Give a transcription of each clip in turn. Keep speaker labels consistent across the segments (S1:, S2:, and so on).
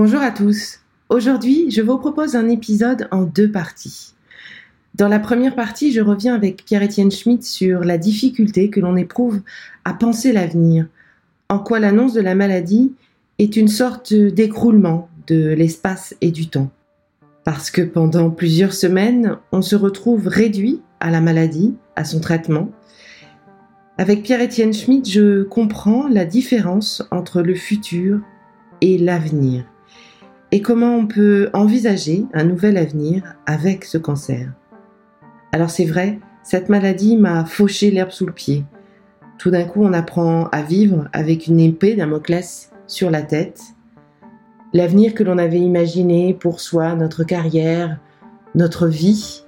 S1: Bonjour à tous. Aujourd'hui, je vous propose un épisode en deux parties. Dans la première partie, je reviens avec Pierre-Étienne Schmitt sur la difficulté que l'on éprouve à penser l'avenir, en quoi l'annonce de la maladie est une sorte d'écroulement de l'espace et du temps. Parce que pendant plusieurs semaines, on se retrouve réduit à la maladie, à son traitement. Avec Pierre-Étienne Schmitt, je comprends la différence entre le futur et l'avenir et comment on peut envisager un nouvel avenir avec ce cancer? Alors c'est vrai, cette maladie m'a fauché l'herbe sous le pied. Tout d'un coup, on apprend à vivre avec une épée Damoclès sur la tête. L'avenir que l'on avait imaginé pour soi, notre carrière, notre vie,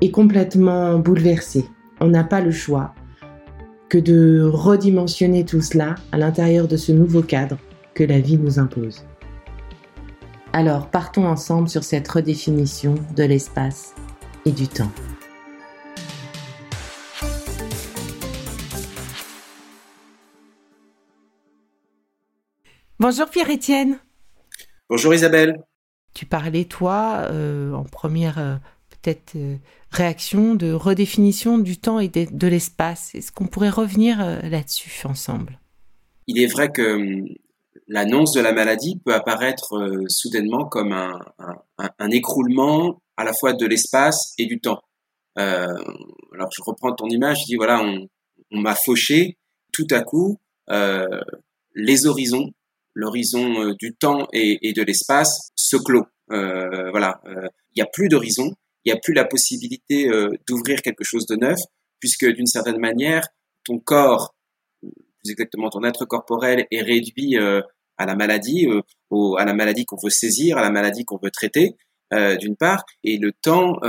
S1: est complètement bouleversé. On n'a pas le choix que de redimensionner tout cela à l'intérieur de ce nouveau cadre que la vie nous impose. Alors partons ensemble sur cette redéfinition de l'espace et du temps. Bonjour Pierre-Étienne.
S2: Bonjour Isabelle.
S1: Tu parlais, toi, euh, en première euh, peut-être euh, réaction de redéfinition du temps et de, l'espace. Est-ce qu'on pourrait revenir là-dessus ensemble?
S2: Il est vrai que hum, l'annonce de la maladie peut apparaître soudainement comme un, écroulement à la fois de l'espace et du temps. alors je reprends ton image, je dis voilà, on, on m'a fauché, tout à coup, les horizons l'horizon euh, du temps et, de l'espace se clôt. Euh, voilà, euh, il n'y a plus d'horizon, il n'y a plus la possibilité d'ouvrir quelque chose de neuf, puisque d'une certaine manière, ton corps, plus exactement ton être corporel, est réduit à la maladie, à la maladie qu'on veut saisir, à la maladie qu'on veut traiter, d'une part, et le temps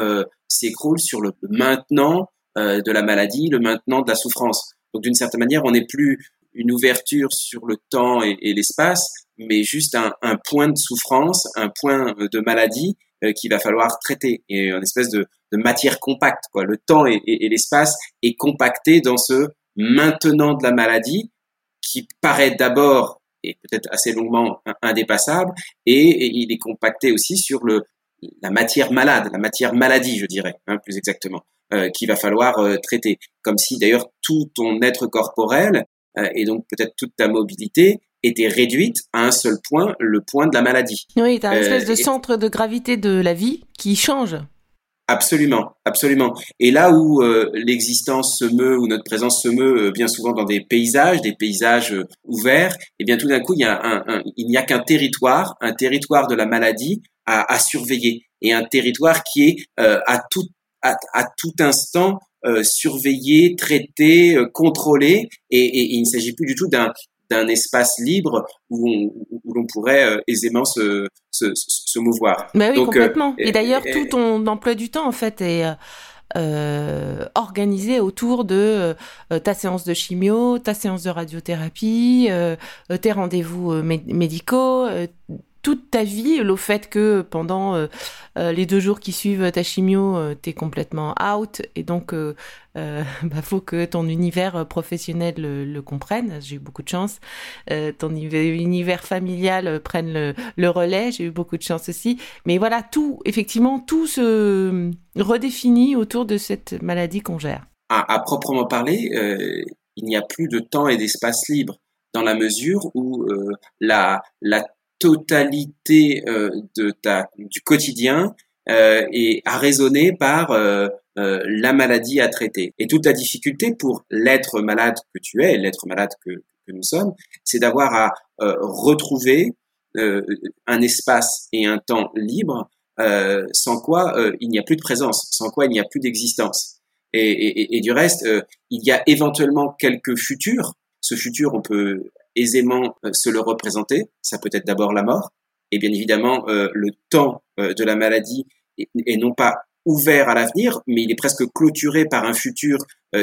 S2: s'écroule sur le maintenant de la maladie, le maintenant de la souffrance. Donc d'une certaine manière, on n'est plus une ouverture sur le temps et, l'espace, mais juste un, point de souffrance, un point de maladie euh, qu'il va falloir traiter, et une espèce de, matière compacte. Quoi. Le temps et, l'espace est compacté dans ce maintenant de la maladie qui paraît d'abord et peut-être assez longuement indépassable, et, il est compacté aussi sur le, la matière malade, la matière maladie, je dirais, hein, plus exactement, euh, qu'il va falloir euh, traiter. Comme si d'ailleurs tout ton être corporel euh, et donc peut-être toute ta mobilité était réduite à un seul point, le point de la maladie.
S1: Oui, tu as une espèce de euh, centre de gravité de la vie qui change.
S2: Absolument, absolument. Et là où euh, l'existence se meut, ou notre présence se meut bien souvent dans des paysages, des paysages ouverts, et eh bien tout d'un coup, il, y a un, il n'y a qu'un territoire, un territoire de la maladie à, surveiller, et un territoire qui est à, tout, à, tout instant euh, surveillé, traité, euh, contrôlé, et, il ne s'agit plus du tout d'un d'un espace libre où, où l'on pourrait euh, aisément se, se, se, mouvoir.
S1: Mais oui, complètement. et, d'ailleurs, tout ton emploi du temps, en fait, est euh, organisé autour de ta séance de chimio, ta séance de radiothérapie, tes rendez-vous médicaux, toute ta vie, le fait que pendant euh, euh, les deux jours qui suivent ta chimio, euh, tu es complètement out et donc il bah, faut que ton univers professionnel le, comprenne. J'ai eu beaucoup de chance. ton univers familial prenne le, relais. J'ai eu beaucoup de chance aussi. Mais voilà, tout, effectivement, tout se redéfinit autour de cette maladie qu'on gère.
S2: À, proprement parler, il n'y a plus de temps et d'espace libre. dans la mesure où la totalité de ta, du quotidien est arraisonnée par la maladie à traiter. Et toute la difficulté pour l'être malade que tu es, l'être malade que, nous sommes, c'est d'avoir à retrouver un espace et un temps libre euh, sans quoi euh, il n'y a plus de présence, sans quoi il n'y a plus d'existence. Et, et, et, du reste, euh, il y a éventuellement quelques futurs. Ce futur, on peut aisément se le représenter. Ça peut être d'abord la mort, et bien évidemment le temps de la maladie est, non pas ouvert à l'avenir, mais il est presque clôturé par un futur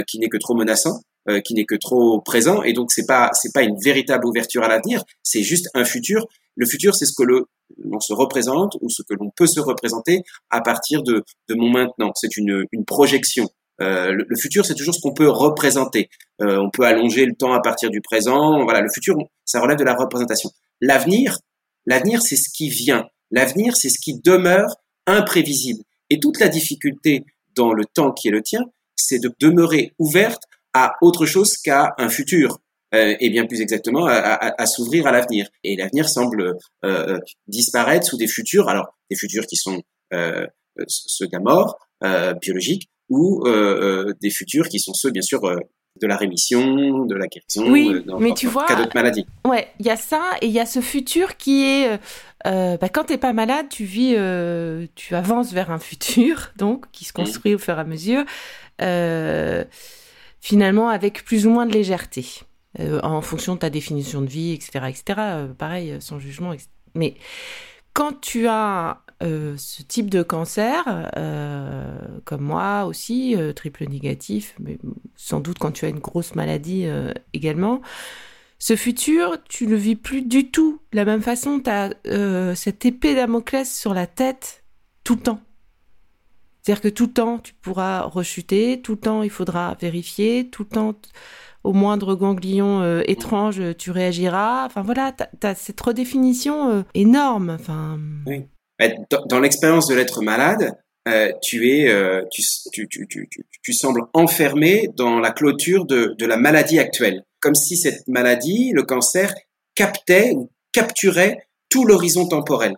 S2: qui n'est que trop menaçant, qui n'est que trop présent, et donc c'est pas pas une véritable ouverture à l'avenir, c'est juste un futur. Le futur, c'est ce que l'on se représente ou ce que l'on peut se représenter à partir de, de mon maintenant. C'est une, une projection. Euh, le, futur, c'est toujours ce qu'on peut représenter. Euh, on peut allonger le temps à partir du présent. Voilà, le futur, ça relève de la représentation. L'avenir, l'avenir, c'est ce qui vient. L'avenir, c'est ce qui demeure imprévisible. Et toute la difficulté dans le temps qui est le tien, c'est de demeurer ouverte à autre chose qu'à un futur. Euh, et bien plus exactement à, s'ouvrir à l'avenir. Et l'avenir semble euh, euh, disparaître sous des futurs, alors des futurs qui sont ceux de la mort biologique ou des futurs qui sont ceux bien sûr de la rémission, de la guérison,
S1: oui, mais tu vois,
S2: cas d'autres maladies.
S1: Ouais, il y a ça et il y a ce futur qui est euh, bah, quand t'es pas malade, tu vis, tu avances vers un futur donc qui se mmh. construit au fur et à mesure, finalement avec plus ou moins de légèreté. Euh, en fonction de ta définition de vie, etc., etc. Euh, pareil, euh, sans jugement. Mais quand tu as ce type de cancer, comme moi aussi, triple négatif, mais sans doute quand tu as une grosse maladie également, ce futur, tu le vis plus du tout de la même façon. Tu as cette épée Damoclès sur la tête tout le temps. C'est-à-dire que tout le temps, tu pourras rechuter, tout le temps, il faudra vérifier, tout le temps au moindre ganglion euh, étrange, tu réagiras. Enfin voilà, tu as, cette redéfinition euh, énorme.
S2: Oui. Dans, l'expérience de l'être malade, euh, tu es, tu, tu, tu, tu, sembles enfermé dans la clôture de, de la maladie actuelle, comme si cette maladie, le cancer, captait ou capturait tout l'horizon temporel.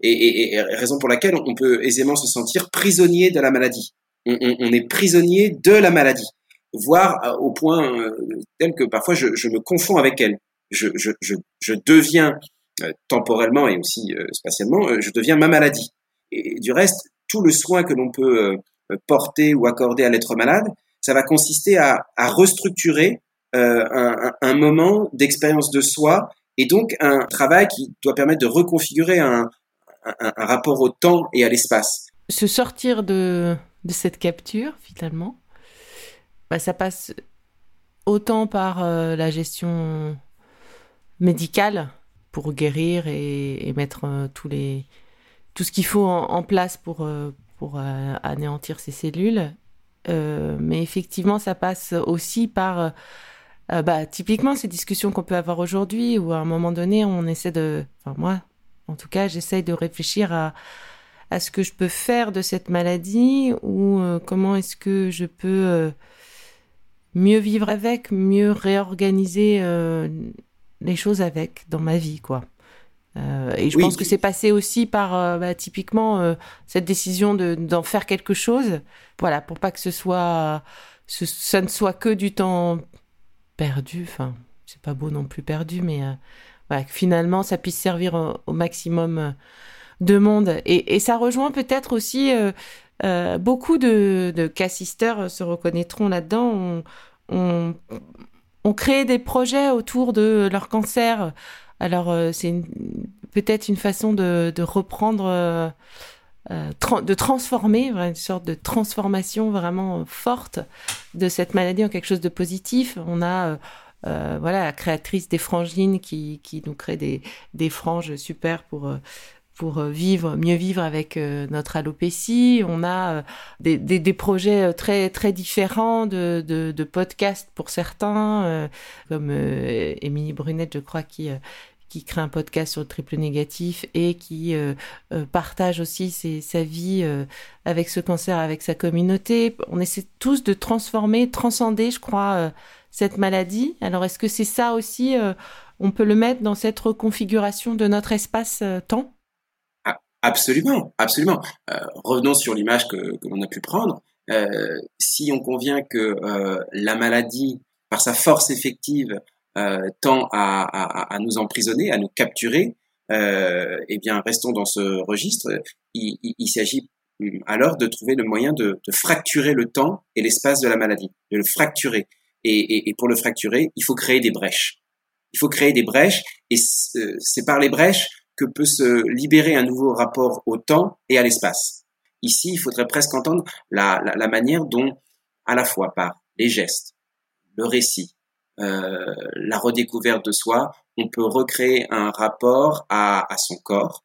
S2: Et, et, raison pour laquelle on peut aisément se sentir prisonnier de la maladie. On, on, on est prisonnier de la maladie voire euh, au point euh, tel que parfois je, je, me confonds avec elle. Je, je, je, je deviens euh, temporellement et aussi spatialement, je deviens ma maladie. Et du reste, tout le soin que l'on peut porter ou accorder à l'être malade, ça va consister à, restructurer un, moment d'expérience de soi et donc un travail qui doit permettre de reconfigurer un, rapport au temps et à l'espace.
S1: Se sortir de, cette capture, finalement, bah, ça passe autant par euh, la gestion médicale pour guérir et, mettre euh, tous les, tout ce qu'il faut en, place pour, euh, pour anéantir ces cellules. mais effectivement, ça passe aussi par bah, typiquement ces discussions qu'on peut avoir aujourd'hui où à un moment donné, on essaie de. Enfin, moi, en tout cas, j'essaye de réfléchir à, à ce que je peux faire de cette maladie ou comment est-ce que je peux mieux vivre avec, mieux réorganiser euh, les choses avec dans ma vie, quoi. Euh, et je pense que c'est passé aussi par euh, bah, typiquement cette décision de d'en faire quelque chose, voilà, pour pas que ce soit, ce, ça ne soit que du temps perdu. Enfin, c'est pas beau non plus perdu, mais voilà, que finalement ça puisse servir au, maximum de monde. Et, et ça rejoint peut-être aussi euh, beaucoup de, de cassisteurs se reconnaîtront là-dedans. On, on, crée des projets autour de leur cancer. Alors, euh, c'est peut-être une façon de, reprendre, euh, de transformer, une sorte de transformation vraiment forte de cette maladie en quelque chose de positif. On a voilà la créatrice des frangines qui, qui nous crée des, des franges super pour pour euh, vivre, mieux vivre avec euh, notre alopécie. On a euh, des, projets très très différents de, podcasts pour certains, comme Émilie Brunette, je crois, qui qui crée un podcast sur le triple négatif et qui partage aussi sa vie avec ce cancer, avec sa communauté. On essaie tous de transformer, transcender, je crois, cette maladie. Alors est-ce que c'est ça aussi, on peut le mettre dans cette reconfiguration de notre espace-temps
S2: Absolument, absolument. revenons sur l'image que, que l'on a pu prendre. si on convient que la maladie, par sa force effective, euh, tend à, à, à, nous emprisonner, à nous capturer, euh, eh bien, restons dans ce registre. Il, il, il s'agit hum, alors de trouver le moyen de, de, fracturer le temps et l'espace de la maladie, de le fracturer. Et, et, et, pour le fracturer, il faut créer des brèches. Il faut créer des brèches, et c'est par les brèches que peut se libérer un nouveau rapport au temps et à l'espace. Ici, il faudrait presque entendre la, manière dont, à la fois par les gestes, le récit, euh, la redécouverte de soi, on peut recréer un rapport à, son corps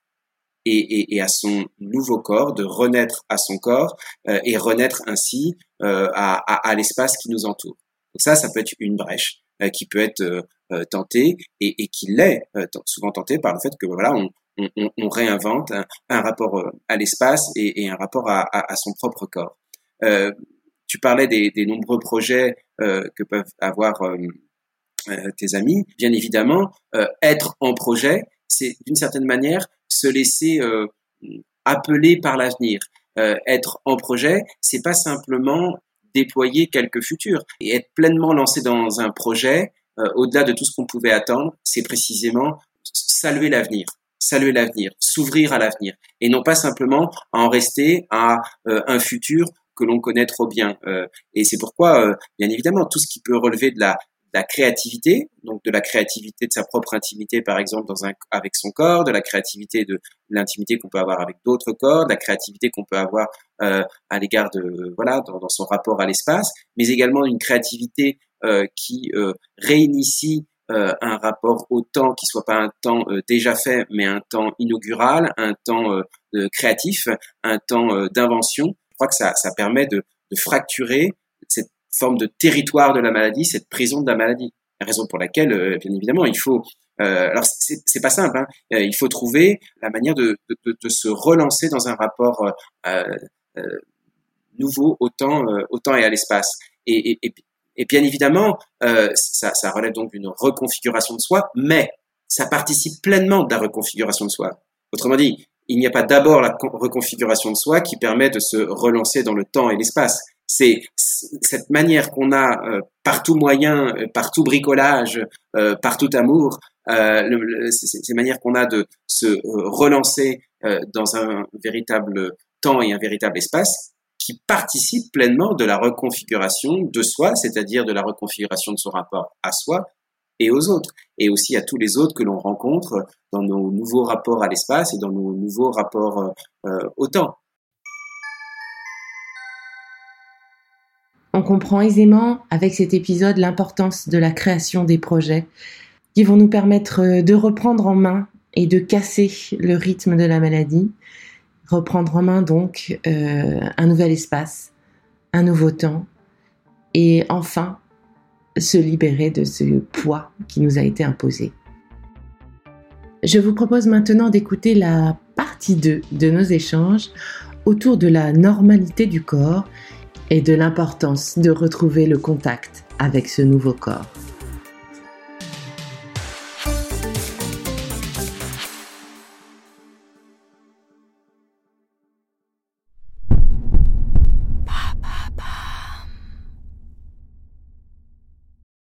S2: et, à son nouveau corps, de renaître à son corps euh, et renaître ainsi euh, à, à, l'espace qui nous entoure. Donc ça, ça peut être une brèche qui peut être euh, tentée et, et qui l'est souvent tentée par le fait que voilà, on, réinvente un, rapport à l'espace et, un rapport à, son propre corps. Euh, tu parlais des, nombreux projets euh, que peuvent avoir euh, euh, tes amis. Bien évidemment, être en projet, c'est d'une certaine manière se laisser appeler par l'avenir. être en projet, c'est pas simplement déployer quelques futurs et être pleinement lancé dans un projet au-delà de tout ce qu'on pouvait attendre, c'est précisément saluer l'avenir saluer l'avenir, s'ouvrir à l'avenir, et non pas simplement en rester à un futur que l'on connaît trop bien. Euh, et c'est pourquoi, euh, bien évidemment, tout ce qui peut relever de la, la créativité, donc de la créativité de sa propre intimité, par exemple, dans un, avec son corps, de la créativité de l'intimité qu'on peut avoir avec d'autres corps, de la créativité qu'on peut avoir euh, à l'égard de voilà dans, son rapport à l'espace, mais également une créativité euh, qui euh, réinitie un rapport au temps qui soit pas un temps déjà fait, mais un temps inaugural, un temps créatif, un temps d'invention. Crois que ça, ça permet de, fracturer forme de territoire de la maladie, cette prison de la maladie. La raison pour laquelle, euh, bien évidemment, il faut. Euh, alors c'est pas simple. Hein, euh, il faut trouver la manière de, se relancer dans un rapport nouveau au temps, et à l'espace. Et, bien évidemment, ça relève donc d'une reconfiguration de soi, mais ça participe pleinement de la reconfiguration de soi. Autrement dit, il n'y a pas d'abord la reconfiguration de soi qui permet de se relancer dans le temps et l'espace. C'est cette manière qu'on a euh, par tout moyen, euh, par tout bricolage, euh, par tout amour, euh, ces manières qu'on a de se relancer dans un véritable temps et un véritable espace qui participent pleinement de la reconfiguration de soi, c'est-à-dire de la reconfiguration de son rapport à soi, et aux autres, et aussi à tous les autres que l'on rencontre dans nos nouveaux rapports à l'espace et dans nos nouveaux rapports euh, euh, au temps.
S1: On comprend aisément avec cet épisode l'importance de la création des projets qui vont nous permettre de reprendre en main et de casser le rythme de la maladie, reprendre en main donc euh, un nouvel espace, un nouveau temps, et enfin se libérer de ce poids qui nous a été imposé. Je vous propose maintenant d'écouter la partie 2 de nos échanges autour de la normalité du corps et de l'importance de retrouver le contact avec ce nouveau corps.